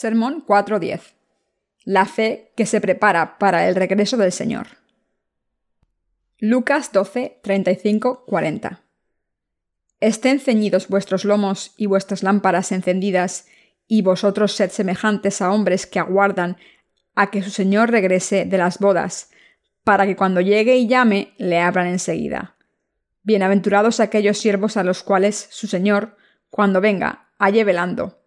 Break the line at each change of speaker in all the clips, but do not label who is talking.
Sermón 4.10. La fe que se prepara para el regreso del Señor. Lucas 12, 35, 40. Estén ceñidos vuestros lomos y vuestras lámparas encendidas, y vosotros sed semejantes a hombres que aguardan a que su Señor regrese de las bodas, para que cuando llegue y llame le abran enseguida. Bienaventurados aquellos siervos a los cuales su Señor, cuando venga, halle velando.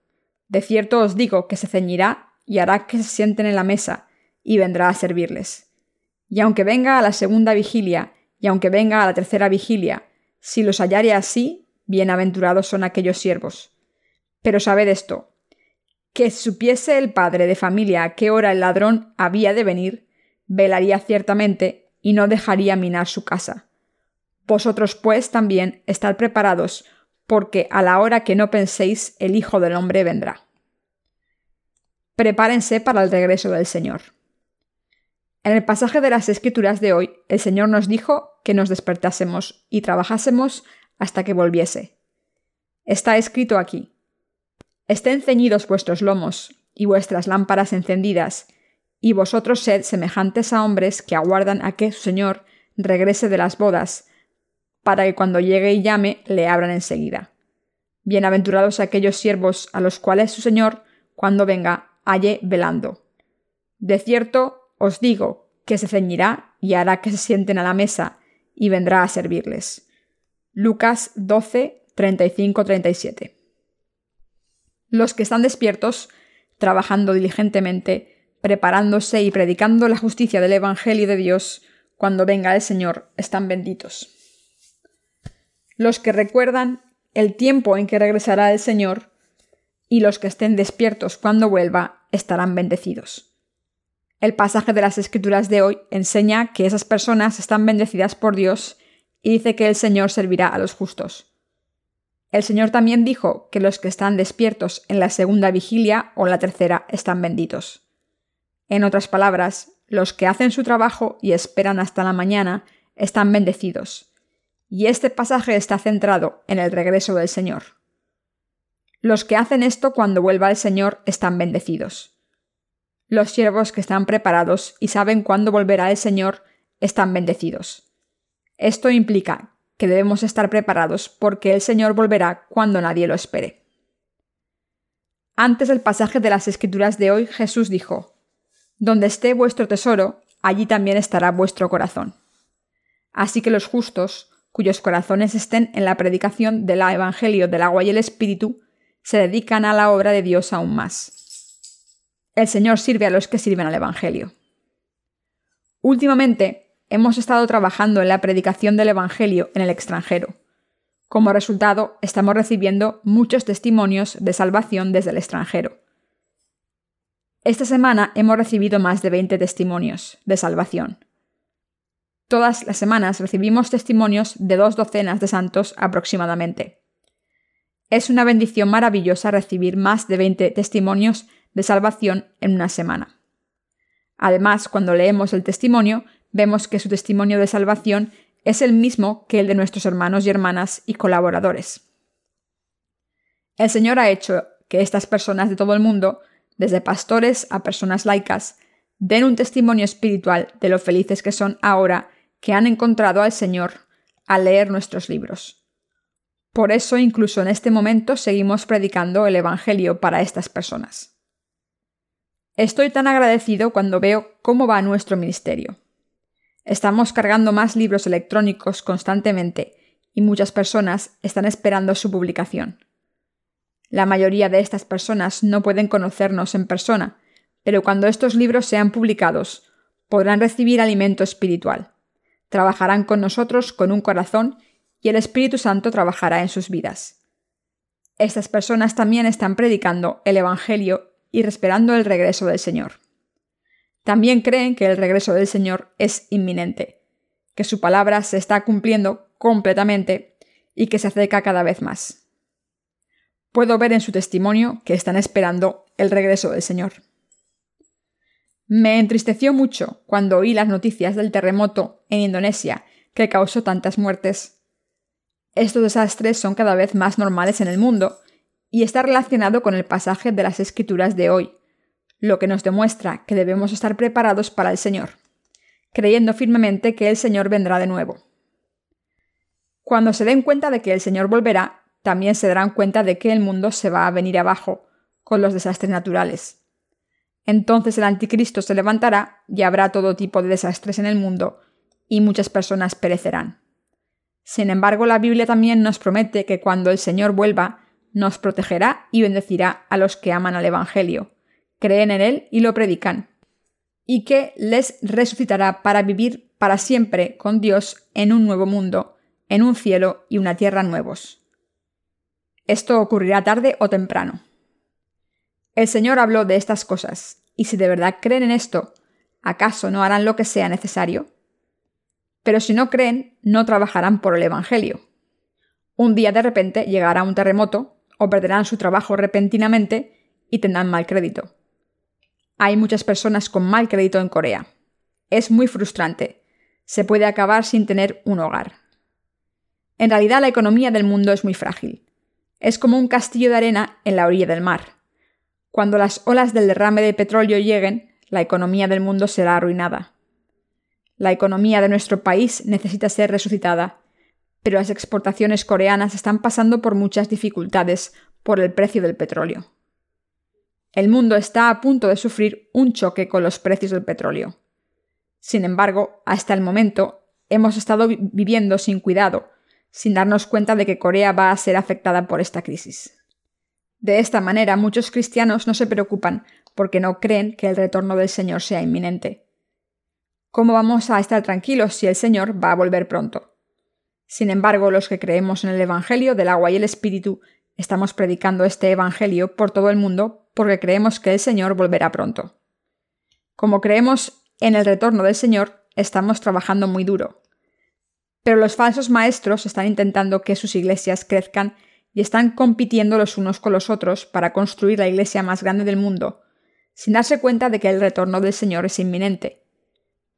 De cierto os digo que se ceñirá y hará que se sienten en la mesa, y vendrá a servirles. Y aunque venga a la segunda vigilia, y aunque venga a la tercera vigilia, si los hallare así, bienaventurados son aquellos siervos. Pero sabed esto, que supiese el padre de familia a qué hora el ladrón había de venir, velaría ciertamente y no dejaría minar su casa. Vosotros pues también estad preparados, porque a la hora que no penséis el Hijo del Hombre vendrá. Prepárense para el regreso del Señor. En el pasaje de las Escrituras de hoy, el Señor nos dijo que nos despertásemos y trabajásemos hasta que volviese. Está escrito aquí. Estén ceñidos vuestros lomos y vuestras lámparas encendidas, y vosotros sed semejantes a hombres que aguardan a que su Señor regrese de las bodas, para que cuando llegue y llame le abran enseguida. Bienaventurados aquellos siervos a los cuales su Señor, cuando venga, halle velando. De cierto os digo que se ceñirá y hará que se sienten a la mesa y vendrá a servirles. Lucas 12, 35-37. Los que están despiertos, trabajando diligentemente, preparándose y predicando la justicia del Evangelio de Dios, cuando venga el Señor, están benditos los que recuerdan el tiempo en que regresará el Señor, y los que estén despiertos cuando vuelva estarán bendecidos. El pasaje de las Escrituras de hoy enseña que esas personas están bendecidas por Dios y dice que el Señor servirá a los justos. El Señor también dijo que los que están despiertos en la segunda vigilia o la tercera están benditos. En otras palabras, los que hacen su trabajo y esperan hasta la mañana están bendecidos y este pasaje está centrado en el regreso del Señor. Los que hacen esto cuando vuelva el Señor están bendecidos. Los siervos que están preparados y saben cuándo volverá el Señor están bendecidos. Esto implica que debemos estar preparados porque el Señor volverá cuando nadie lo espere. Antes del pasaje de las Escrituras de hoy, Jesús dijo, Donde esté vuestro tesoro, allí también estará vuestro corazón. Así que los justos, cuyos corazones estén en la predicación del Evangelio del agua y el Espíritu, se dedican a la obra de Dios aún más. El Señor sirve a los que sirven al Evangelio. Últimamente, hemos estado trabajando en la predicación del Evangelio en el extranjero. Como resultado, estamos recibiendo muchos testimonios de salvación desde el extranjero. Esta semana hemos recibido más de 20 testimonios de salvación. Todas las semanas recibimos testimonios de dos docenas de santos aproximadamente. Es una bendición maravillosa recibir más de 20 testimonios de salvación en una semana. Además, cuando leemos el testimonio, vemos que su testimonio de salvación es el mismo que el de nuestros hermanos y hermanas y colaboradores. El Señor ha hecho que estas personas de todo el mundo, desde pastores a personas laicas, den un testimonio espiritual de lo felices que son ahora que han encontrado al Señor al leer nuestros libros. Por eso incluso en este momento seguimos predicando el Evangelio para estas personas. Estoy tan agradecido cuando veo cómo va nuestro ministerio. Estamos cargando más libros electrónicos constantemente y muchas personas están esperando su publicación. La mayoría de estas personas no pueden conocernos en persona, pero cuando estos libros sean publicados, podrán recibir alimento espiritual trabajarán con nosotros con un corazón y el Espíritu Santo trabajará en sus vidas. Estas personas también están predicando el Evangelio y esperando el regreso del Señor. También creen que el regreso del Señor es inminente, que su palabra se está cumpliendo completamente y que se acerca cada vez más. Puedo ver en su testimonio que están esperando el regreso del Señor. Me entristeció mucho cuando oí las noticias del terremoto en Indonesia que causó tantas muertes. Estos desastres son cada vez más normales en el mundo y está relacionado con el pasaje de las Escrituras de hoy, lo que nos demuestra que debemos estar preparados para el Señor, creyendo firmemente que el Señor vendrá de nuevo. Cuando se den cuenta de que el Señor volverá, también se darán cuenta de que el mundo se va a venir abajo con los desastres naturales. Entonces el anticristo se levantará y habrá todo tipo de desastres en el mundo, y muchas personas perecerán. Sin embargo, la Biblia también nos promete que cuando el Señor vuelva, nos protegerá y bendecirá a los que aman al Evangelio, creen en él y lo predican, y que les resucitará para vivir para siempre con Dios en un nuevo mundo, en un cielo y una tierra nuevos. Esto ocurrirá tarde o temprano. El Señor habló de estas cosas, y si de verdad creen en esto, ¿acaso no harán lo que sea necesario? Pero si no creen, no trabajarán por el Evangelio. Un día de repente llegará un terremoto, o perderán su trabajo repentinamente y tendrán mal crédito. Hay muchas personas con mal crédito en Corea. Es muy frustrante. Se puede acabar sin tener un hogar. En realidad la economía del mundo es muy frágil. Es como un castillo de arena en la orilla del mar. Cuando las olas del derrame de petróleo lleguen, la economía del mundo será arruinada. La economía de nuestro país necesita ser resucitada, pero las exportaciones coreanas están pasando por muchas dificultades por el precio del petróleo. El mundo está a punto de sufrir un choque con los precios del petróleo. Sin embargo, hasta el momento hemos estado viviendo sin cuidado, sin darnos cuenta de que Corea va a ser afectada por esta crisis. De esta manera, muchos cristianos no se preocupan porque no creen que el retorno del Señor sea inminente. ¿Cómo vamos a estar tranquilos si el Señor va a volver pronto? Sin embargo, los que creemos en el Evangelio del agua y el Espíritu, estamos predicando este Evangelio por todo el mundo porque creemos que el Señor volverá pronto. Como creemos en el retorno del Señor, estamos trabajando muy duro. Pero los falsos maestros están intentando que sus iglesias crezcan y están compitiendo los unos con los otros para construir la iglesia más grande del mundo, sin darse cuenta de que el retorno del Señor es inminente.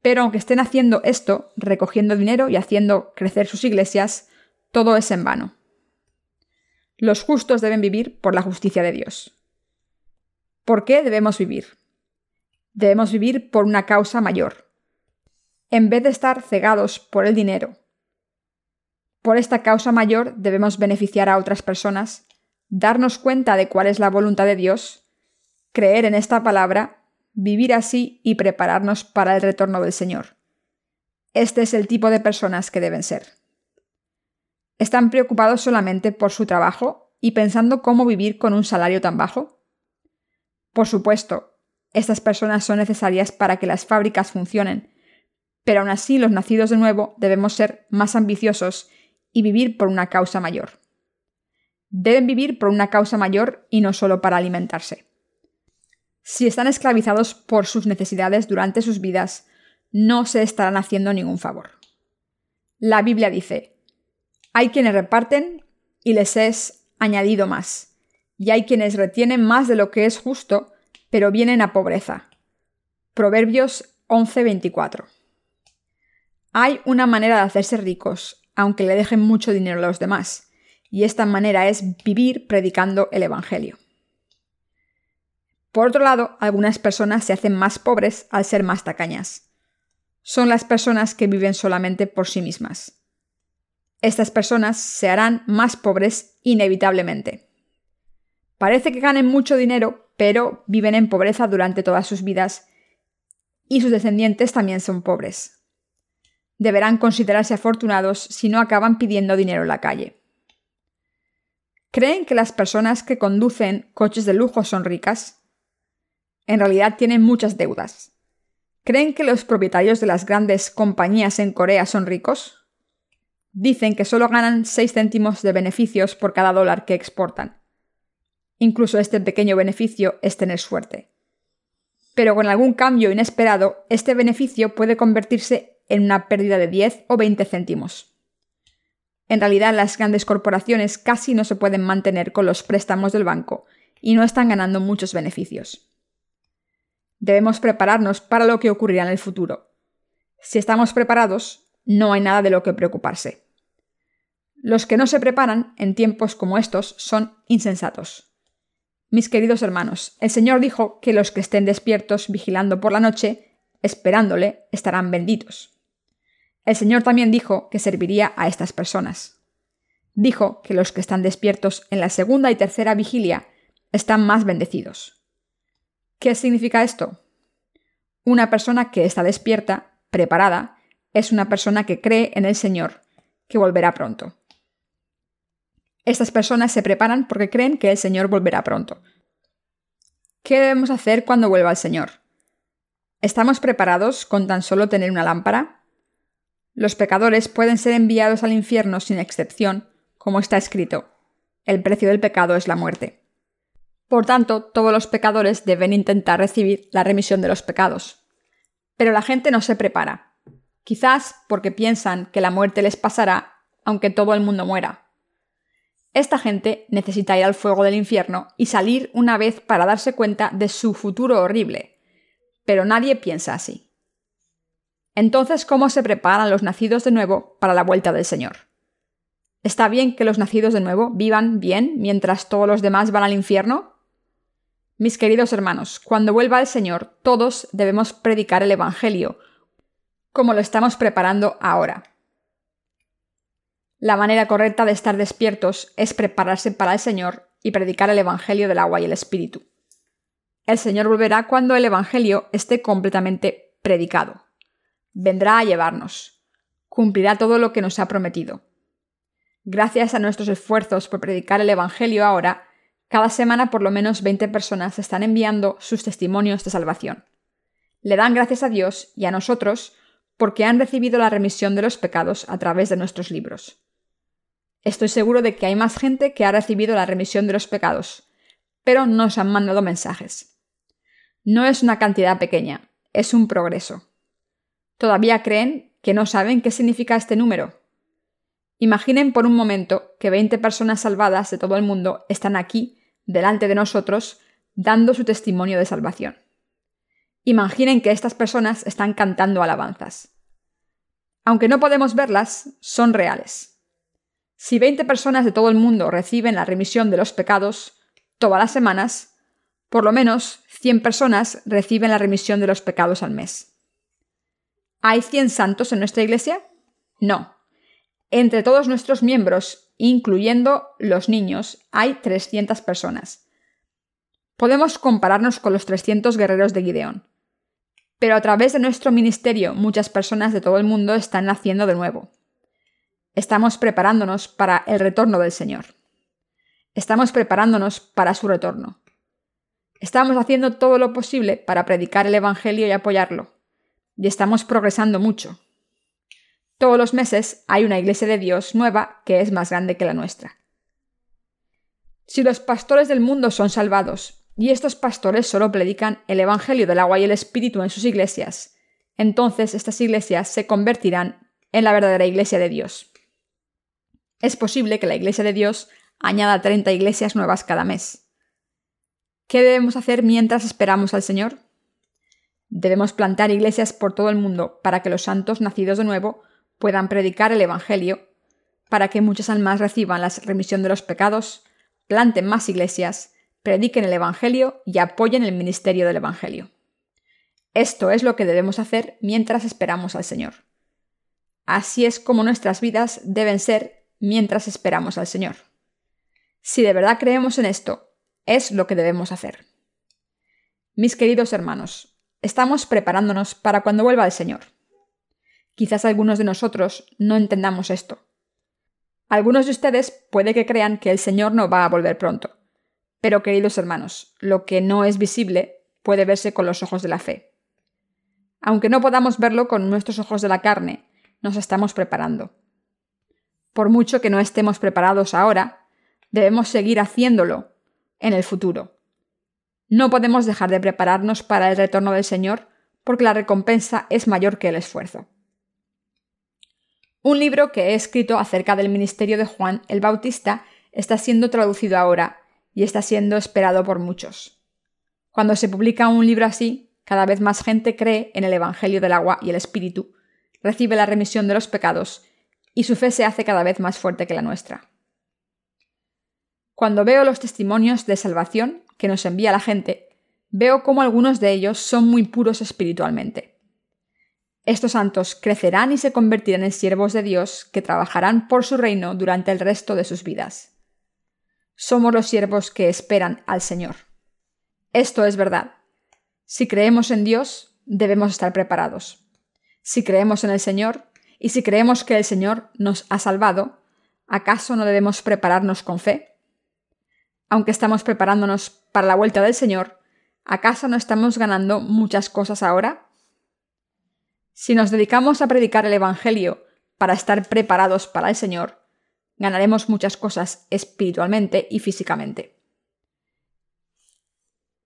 Pero aunque estén haciendo esto, recogiendo dinero y haciendo crecer sus iglesias, todo es en vano. Los justos deben vivir por la justicia de Dios. ¿Por qué debemos vivir? Debemos vivir por una causa mayor. En vez de estar cegados por el dinero, por esta causa mayor debemos beneficiar a otras personas, darnos cuenta de cuál es la voluntad de Dios, creer en esta palabra, vivir así y prepararnos para el retorno del Señor. Este es el tipo de personas que deben ser. ¿Están preocupados solamente por su trabajo y pensando cómo vivir con un salario tan bajo? Por supuesto, estas personas son necesarias para que las fábricas funcionen, pero aún así los nacidos de nuevo debemos ser más ambiciosos y vivir por una causa mayor. Deben vivir por una causa mayor y no solo para alimentarse. Si están esclavizados por sus necesidades durante sus vidas, no se estarán haciendo ningún favor. La Biblia dice, hay quienes reparten y les es añadido más, y hay quienes retienen más de lo que es justo, pero vienen a pobreza. Proverbios 11:24. Hay una manera de hacerse ricos, aunque le dejen mucho dinero a los demás, y esta manera es vivir predicando el Evangelio. Por otro lado, algunas personas se hacen más pobres al ser más tacañas. Son las personas que viven solamente por sí mismas. Estas personas se harán más pobres inevitablemente. Parece que ganen mucho dinero, pero viven en pobreza durante todas sus vidas y sus descendientes también son pobres deberán considerarse afortunados si no acaban pidiendo dinero en la calle. ¿Creen que las personas que conducen coches de lujo son ricas? En realidad tienen muchas deudas. ¿Creen que los propietarios de las grandes compañías en Corea son ricos? Dicen que solo ganan 6 céntimos de beneficios por cada dólar que exportan. Incluso este pequeño beneficio es tener suerte. Pero con algún cambio inesperado, este beneficio puede convertirse en una pérdida de 10 o 20 céntimos. En realidad, las grandes corporaciones casi no se pueden mantener con los préstamos del banco y no están ganando muchos beneficios. Debemos prepararnos para lo que ocurrirá en el futuro. Si estamos preparados, no hay nada de lo que preocuparse. Los que no se preparan en tiempos como estos son insensatos. Mis queridos hermanos, el Señor dijo que los que estén despiertos vigilando por la noche, esperándole, estarán benditos. El Señor también dijo que serviría a estas personas. Dijo que los que están despiertos en la segunda y tercera vigilia están más bendecidos. ¿Qué significa esto? Una persona que está despierta, preparada, es una persona que cree en el Señor, que volverá pronto. Estas personas se preparan porque creen que el Señor volverá pronto. ¿Qué debemos hacer cuando vuelva el Señor? ¿Estamos preparados con tan solo tener una lámpara? Los pecadores pueden ser enviados al infierno sin excepción, como está escrito. El precio del pecado es la muerte. Por tanto, todos los pecadores deben intentar recibir la remisión de los pecados. Pero la gente no se prepara, quizás porque piensan que la muerte les pasará aunque todo el mundo muera. Esta gente necesita ir al fuego del infierno y salir una vez para darse cuenta de su futuro horrible. Pero nadie piensa así. Entonces, ¿cómo se preparan los nacidos de nuevo para la vuelta del Señor? ¿Está bien que los nacidos de nuevo vivan bien mientras todos los demás van al infierno? Mis queridos hermanos, cuando vuelva el Señor, todos debemos predicar el Evangelio, como lo estamos preparando ahora. La manera correcta de estar despiertos es prepararse para el Señor y predicar el Evangelio del agua y el Espíritu. El Señor volverá cuando el Evangelio esté completamente predicado. Vendrá a llevarnos. Cumplirá todo lo que nos ha prometido. Gracias a nuestros esfuerzos por predicar el Evangelio ahora, cada semana por lo menos 20 personas están enviando sus testimonios de salvación. Le dan gracias a Dios y a nosotros porque han recibido la remisión de los pecados a través de nuestros libros. Estoy seguro de que hay más gente que ha recibido la remisión de los pecados, pero no nos han mandado mensajes. No es una cantidad pequeña, es un progreso. ¿Todavía creen que no saben qué significa este número? Imaginen por un momento que 20 personas salvadas de todo el mundo están aquí, delante de nosotros, dando su testimonio de salvación. Imaginen que estas personas están cantando alabanzas. Aunque no podemos verlas, son reales. Si 20 personas de todo el mundo reciben la remisión de los pecados todas las semanas, por lo menos 100 personas reciben la remisión de los pecados al mes. ¿Hay 100 santos en nuestra iglesia? No. Entre todos nuestros miembros, incluyendo los niños, hay 300 personas. Podemos compararnos con los 300 guerreros de Gideón. Pero a través de nuestro ministerio muchas personas de todo el mundo están naciendo de nuevo. Estamos preparándonos para el retorno del Señor. Estamos preparándonos para su retorno. Estamos haciendo todo lo posible para predicar el Evangelio y apoyarlo. Y estamos progresando mucho. Todos los meses hay una iglesia de Dios nueva que es más grande que la nuestra. Si los pastores del mundo son salvados, y estos pastores solo predican el Evangelio del agua y el Espíritu en sus iglesias, entonces estas iglesias se convertirán en la verdadera iglesia de Dios. Es posible que la Iglesia de Dios añada 30 iglesias nuevas cada mes. ¿Qué debemos hacer mientras esperamos al Señor? Debemos plantar iglesias por todo el mundo para que los santos nacidos de nuevo puedan predicar el Evangelio, para que muchas almas reciban la remisión de los pecados, planten más iglesias, prediquen el Evangelio y apoyen el ministerio del Evangelio. Esto es lo que debemos hacer mientras esperamos al Señor. Así es como nuestras vidas deben ser mientras esperamos al Señor. Si de verdad creemos en esto, es lo que debemos hacer. Mis queridos hermanos, estamos preparándonos para cuando vuelva el Señor. Quizás algunos de nosotros no entendamos esto. Algunos de ustedes puede que crean que el Señor no va a volver pronto. Pero, queridos hermanos, lo que no es visible puede verse con los ojos de la fe. Aunque no podamos verlo con nuestros ojos de la carne, nos estamos preparando. Por mucho que no estemos preparados ahora, debemos seguir haciéndolo en el futuro. No podemos dejar de prepararnos para el retorno del Señor porque la recompensa es mayor que el esfuerzo. Un libro que he escrito acerca del ministerio de Juan el Bautista está siendo traducido ahora y está siendo esperado por muchos. Cuando se publica un libro así, cada vez más gente cree en el Evangelio del agua y el Espíritu, recibe la remisión de los pecados y su fe se hace cada vez más fuerte que la nuestra. Cuando veo los testimonios de salvación, que nos envía la gente, veo cómo algunos de ellos son muy puros espiritualmente. Estos santos crecerán y se convertirán en siervos de Dios que trabajarán por su reino durante el resto de sus vidas. Somos los siervos que esperan al Señor. Esto es verdad. Si creemos en Dios, debemos estar preparados. Si creemos en el Señor y si creemos que el Señor nos ha salvado, ¿acaso no debemos prepararnos con fe? Aunque estamos preparándonos para la vuelta del Señor, ¿acaso no estamos ganando muchas cosas ahora? Si nos dedicamos a predicar el Evangelio para estar preparados para el Señor, ganaremos muchas cosas espiritualmente y físicamente.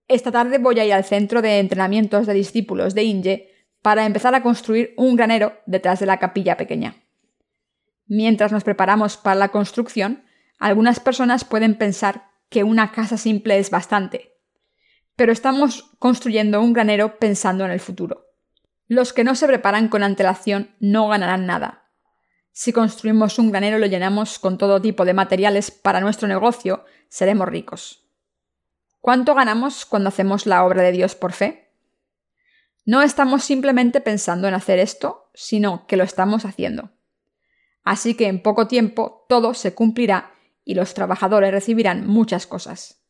Esta tarde voy a ir al centro de entrenamientos de discípulos de Inge para empezar a construir un granero detrás de la capilla pequeña. Mientras nos preparamos para la construcción, algunas personas pueden pensar que una casa simple es bastante, pero estamos construyendo un granero pensando en el futuro. Los que no se preparan con antelación no ganarán nada. Si construimos un granero y lo llenamos con todo tipo de materiales para nuestro negocio, seremos ricos. ¿Cuánto ganamos cuando hacemos la obra de Dios por fe? No estamos simplemente pensando en hacer esto, sino que lo estamos haciendo. Así que en poco tiempo todo se cumplirá y los trabajadores recibirán muchas cosas.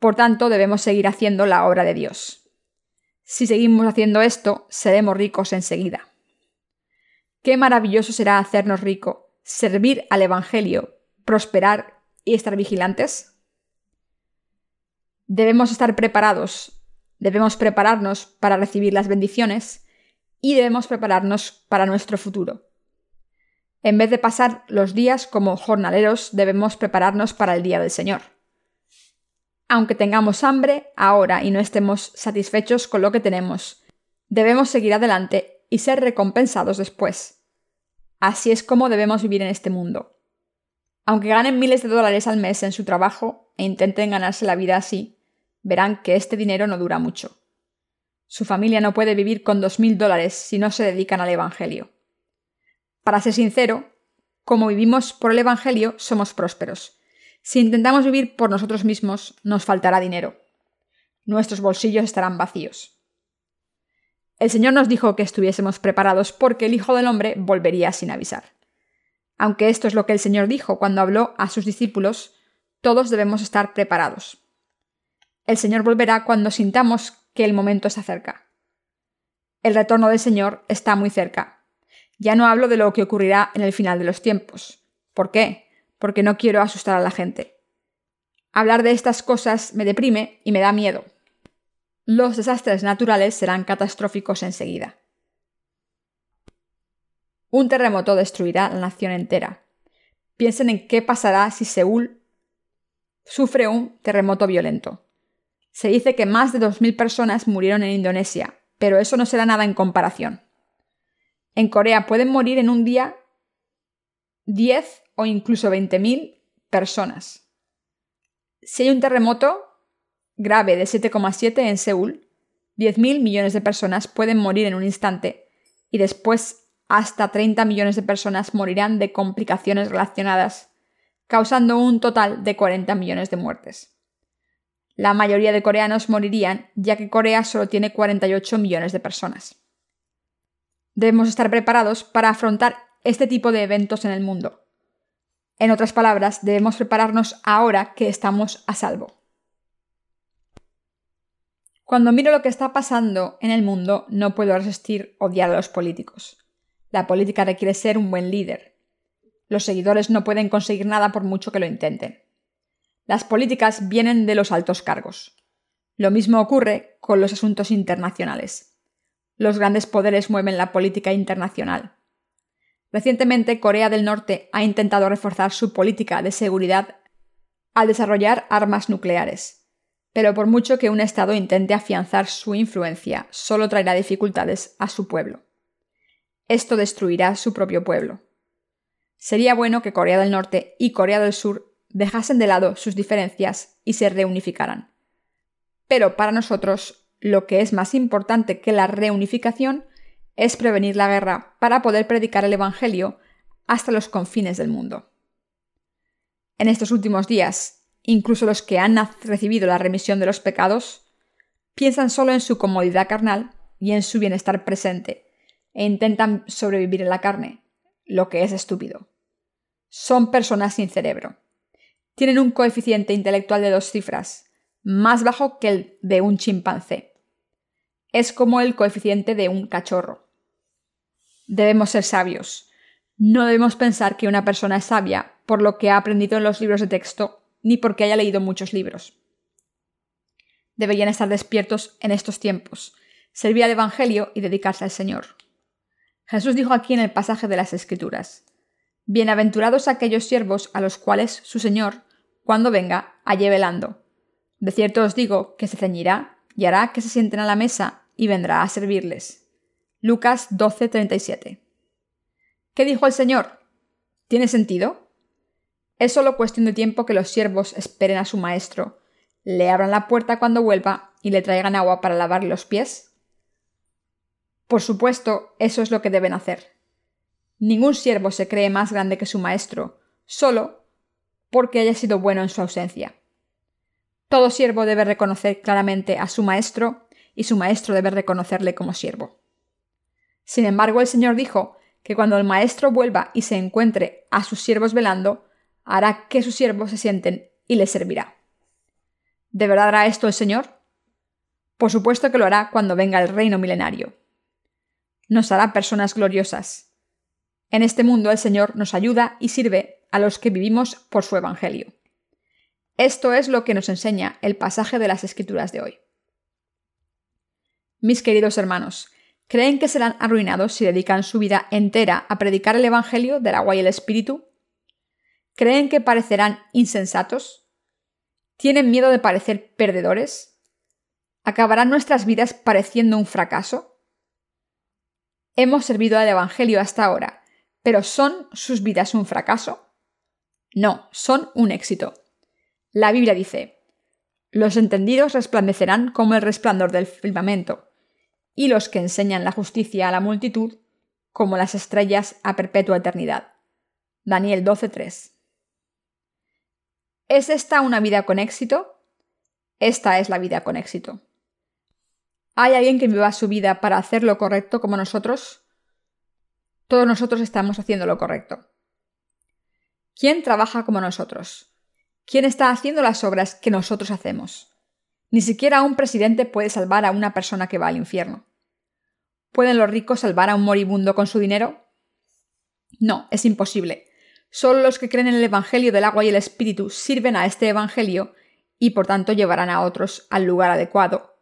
Por tanto, debemos seguir haciendo la obra de Dios. Si seguimos haciendo esto, seremos ricos enseguida. Qué maravilloso será hacernos rico, servir al Evangelio, prosperar y estar vigilantes. Debemos estar preparados, debemos prepararnos para recibir las bendiciones y debemos prepararnos para nuestro futuro. En vez de pasar los días como jornaleros, debemos prepararnos para el día del Señor. Aunque tengamos hambre ahora y no estemos satisfechos con lo que tenemos, debemos seguir adelante y ser recompensados después. Así es como debemos vivir en este mundo. Aunque ganen miles de dólares al mes en su trabajo e intenten ganarse la vida así, verán que este dinero no dura mucho. Su familia no puede vivir con dos mil dólares si no se dedican al Evangelio. Para ser sincero, como vivimos por el Evangelio, somos prósperos. Si intentamos vivir por nosotros mismos, nos faltará dinero. Nuestros bolsillos estarán vacíos. El Señor nos dijo que estuviésemos preparados porque el Hijo del Hombre volvería sin avisar. Aunque esto es lo que el Señor dijo cuando habló a sus discípulos, todos debemos estar preparados. El Señor volverá cuando sintamos que el momento se acerca. El retorno del Señor está muy cerca. Ya no hablo de lo que ocurrirá en el final de los tiempos. ¿Por qué? Porque no quiero asustar a la gente. Hablar de estas cosas me deprime y me da miedo. Los desastres naturales serán catastróficos enseguida. Un terremoto destruirá la nación entera. Piensen en qué pasará si Seúl sufre un terremoto violento. Se dice que más de 2.000 personas murieron en Indonesia, pero eso no será nada en comparación. En Corea pueden morir en un día 10 o incluso 20.000 personas. Si hay un terremoto grave de 7,7 en Seúl, 10.000 millones de personas pueden morir en un instante y después hasta 30 millones de personas morirán de complicaciones relacionadas, causando un total de 40 millones de muertes. La mayoría de coreanos morirían, ya que Corea solo tiene 48 millones de personas. Debemos estar preparados para afrontar este tipo de eventos en el mundo. En otras palabras, debemos prepararnos ahora que estamos a salvo. Cuando miro lo que está pasando en el mundo, no puedo resistir odiar a los políticos. La política requiere ser un buen líder. Los seguidores no pueden conseguir nada por mucho que lo intenten. Las políticas vienen de los altos cargos. Lo mismo ocurre con los asuntos internacionales. Los grandes poderes mueven la política internacional. Recientemente, Corea del Norte ha intentado reforzar su política de seguridad al desarrollar armas nucleares. Pero por mucho que un Estado intente afianzar su influencia, solo traerá dificultades a su pueblo. Esto destruirá su propio pueblo. Sería bueno que Corea del Norte y Corea del Sur dejasen de lado sus diferencias y se reunificaran. Pero para nosotros, lo que es más importante que la reunificación es prevenir la guerra para poder predicar el Evangelio hasta los confines del mundo. En estos últimos días, incluso los que han recibido la remisión de los pecados, piensan solo en su comodidad carnal y en su bienestar presente, e intentan sobrevivir en la carne, lo que es estúpido. Son personas sin cerebro. Tienen un coeficiente intelectual de dos cifras, más bajo que el de un chimpancé. Es como el coeficiente de un cachorro. Debemos ser sabios. No debemos pensar que una persona es sabia por lo que ha aprendido en los libros de texto ni porque haya leído muchos libros. Deberían estar despiertos en estos tiempos, servir al Evangelio y dedicarse al Señor. Jesús dijo aquí en el pasaje de las Escrituras, Bienaventurados aquellos siervos a los cuales su Señor, cuando venga, halle velando. De cierto os digo que se ceñirá y hará que se sienten a la mesa y vendrá a servirles. Lucas 12:37. ¿Qué dijo el Señor? ¿Tiene sentido? Es solo cuestión de tiempo que los siervos esperen a su maestro, le abran la puerta cuando vuelva y le traigan agua para lavarle los pies. Por supuesto, eso es lo que deben hacer. Ningún siervo se cree más grande que su maestro, solo porque haya sido bueno en su ausencia. Todo siervo debe reconocer claramente a su maestro y su maestro debe reconocerle como siervo. Sin embargo, el Señor dijo que cuando el maestro vuelva y se encuentre a sus siervos velando, hará que sus siervos se sienten y les servirá. ¿De verdad hará esto el Señor? Por supuesto que lo hará cuando venga el reino milenario. Nos hará personas gloriosas. En este mundo el Señor nos ayuda y sirve a los que vivimos por su Evangelio. Esto es lo que nos enseña el pasaje de las Escrituras de hoy. Mis queridos hermanos, ¿creen que serán arruinados si dedican su vida entera a predicar el Evangelio del agua y el Espíritu? ¿Creen que parecerán insensatos? ¿Tienen miedo de parecer perdedores? ¿Acabarán nuestras vidas pareciendo un fracaso? Hemos servido al Evangelio hasta ahora, pero ¿son sus vidas un fracaso? No, son un éxito. La Biblia dice, los entendidos resplandecerán como el resplandor del firmamento, y los que enseñan la justicia a la multitud como las estrellas a perpetua eternidad. Daniel 12:3. ¿Es esta una vida con éxito? Esta es la vida con éxito. ¿Hay alguien que viva su vida para hacer lo correcto como nosotros? Todos nosotros estamos haciendo lo correcto. ¿Quién trabaja como nosotros? ¿Quién está haciendo las obras que nosotros hacemos? Ni siquiera un presidente puede salvar a una persona que va al infierno. ¿Pueden los ricos salvar a un moribundo con su dinero? No, es imposible. Solo los que creen en el Evangelio del agua y el Espíritu sirven a este Evangelio y por tanto llevarán a otros al lugar adecuado.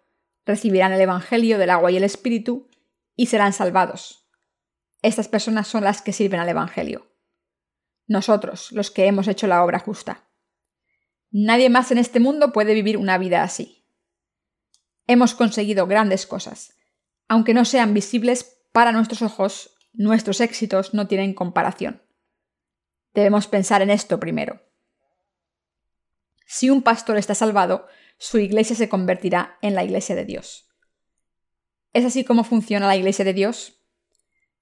Recibirán el Evangelio del agua y el Espíritu y serán salvados. Estas personas son las que sirven al Evangelio. Nosotros, los que hemos hecho la obra justa. Nadie más en este mundo puede vivir una vida así. Hemos conseguido grandes cosas. Aunque no sean visibles para nuestros ojos, nuestros éxitos no tienen comparación. Debemos pensar en esto primero. Si un pastor está salvado, su iglesia se convertirá en la iglesia de Dios. ¿Es así como funciona la iglesia de Dios?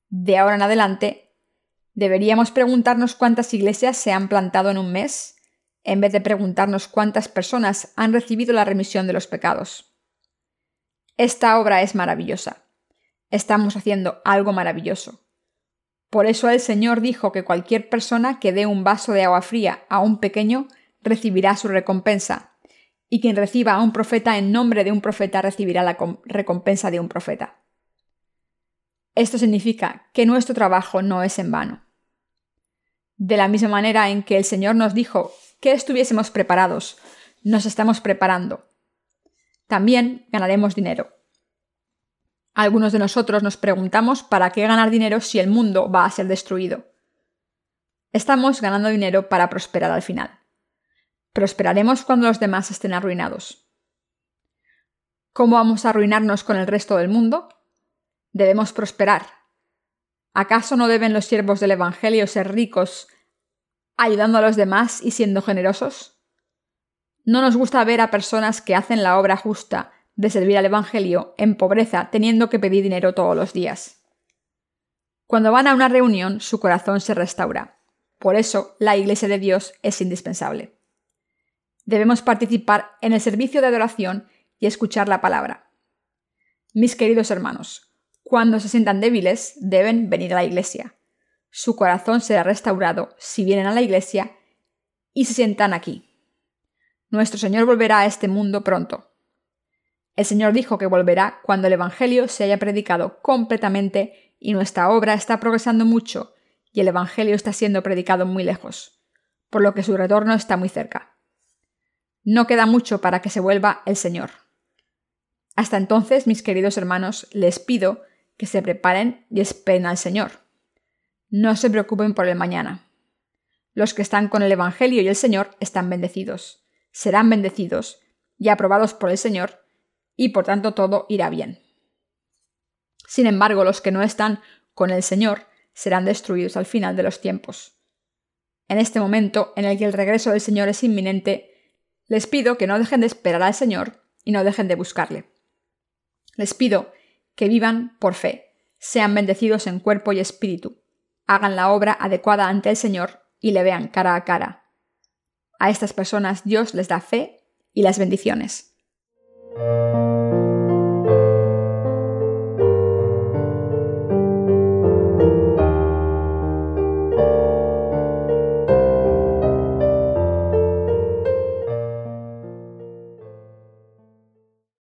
De ahora en adelante, deberíamos preguntarnos cuántas iglesias se han plantado en un mes en vez de preguntarnos cuántas personas han recibido la remisión de los pecados. Esta obra es maravillosa. Estamos haciendo algo maravilloso. Por eso el Señor dijo que cualquier persona que dé un vaso de agua fría a un pequeño recibirá su recompensa, y quien reciba a un profeta en nombre de un profeta recibirá la recompensa de un profeta. Esto significa que nuestro trabajo no es en vano. De la misma manera en que el Señor nos dijo que estuviésemos preparados. Nos estamos preparando. También ganaremos dinero. Algunos de nosotros nos preguntamos para qué ganar dinero si el mundo va a ser destruido. Estamos ganando dinero para prosperar al final. Prosperaremos cuando los demás estén arruinados. ¿Cómo vamos a arruinarnos con el resto del mundo? Debemos prosperar. ¿Acaso no deben los siervos del Evangelio ser ricos ayudando a los demás y siendo generosos? No nos gusta ver a personas que hacen la obra justa de servir al Evangelio en pobreza teniendo que pedir dinero todos los días. Cuando van a una reunión, su corazón se restaura. Por eso, la Iglesia de Dios es indispensable. Debemos participar en el servicio de adoración y escuchar la palabra. Mis queridos hermanos, cuando se sientan débiles, deben venir a la iglesia. Su corazón será restaurado si vienen a la iglesia y se sientan aquí. Nuestro Señor volverá a este mundo pronto. El Señor dijo que volverá cuando el Evangelio se haya predicado completamente y nuestra obra está progresando mucho y el Evangelio está siendo predicado muy lejos, por lo que su retorno está muy cerca. No queda mucho para que se vuelva el Señor. Hasta entonces, mis queridos hermanos, les pido que se preparen y esperen al Señor. No se preocupen por el mañana. Los que están con el Evangelio y el Señor están bendecidos, serán bendecidos y aprobados por el Señor y por tanto todo irá bien. Sin embargo, los que no están con el Señor serán destruidos al final de los tiempos. En este momento en el que el regreso del Señor es inminente, les pido que no dejen de esperar al Señor y no dejen de buscarle. Les pido que vivan por fe, sean bendecidos en cuerpo y espíritu, hagan la obra adecuada ante el Señor y le vean cara a cara. A estas personas Dios les da fe y las bendiciones.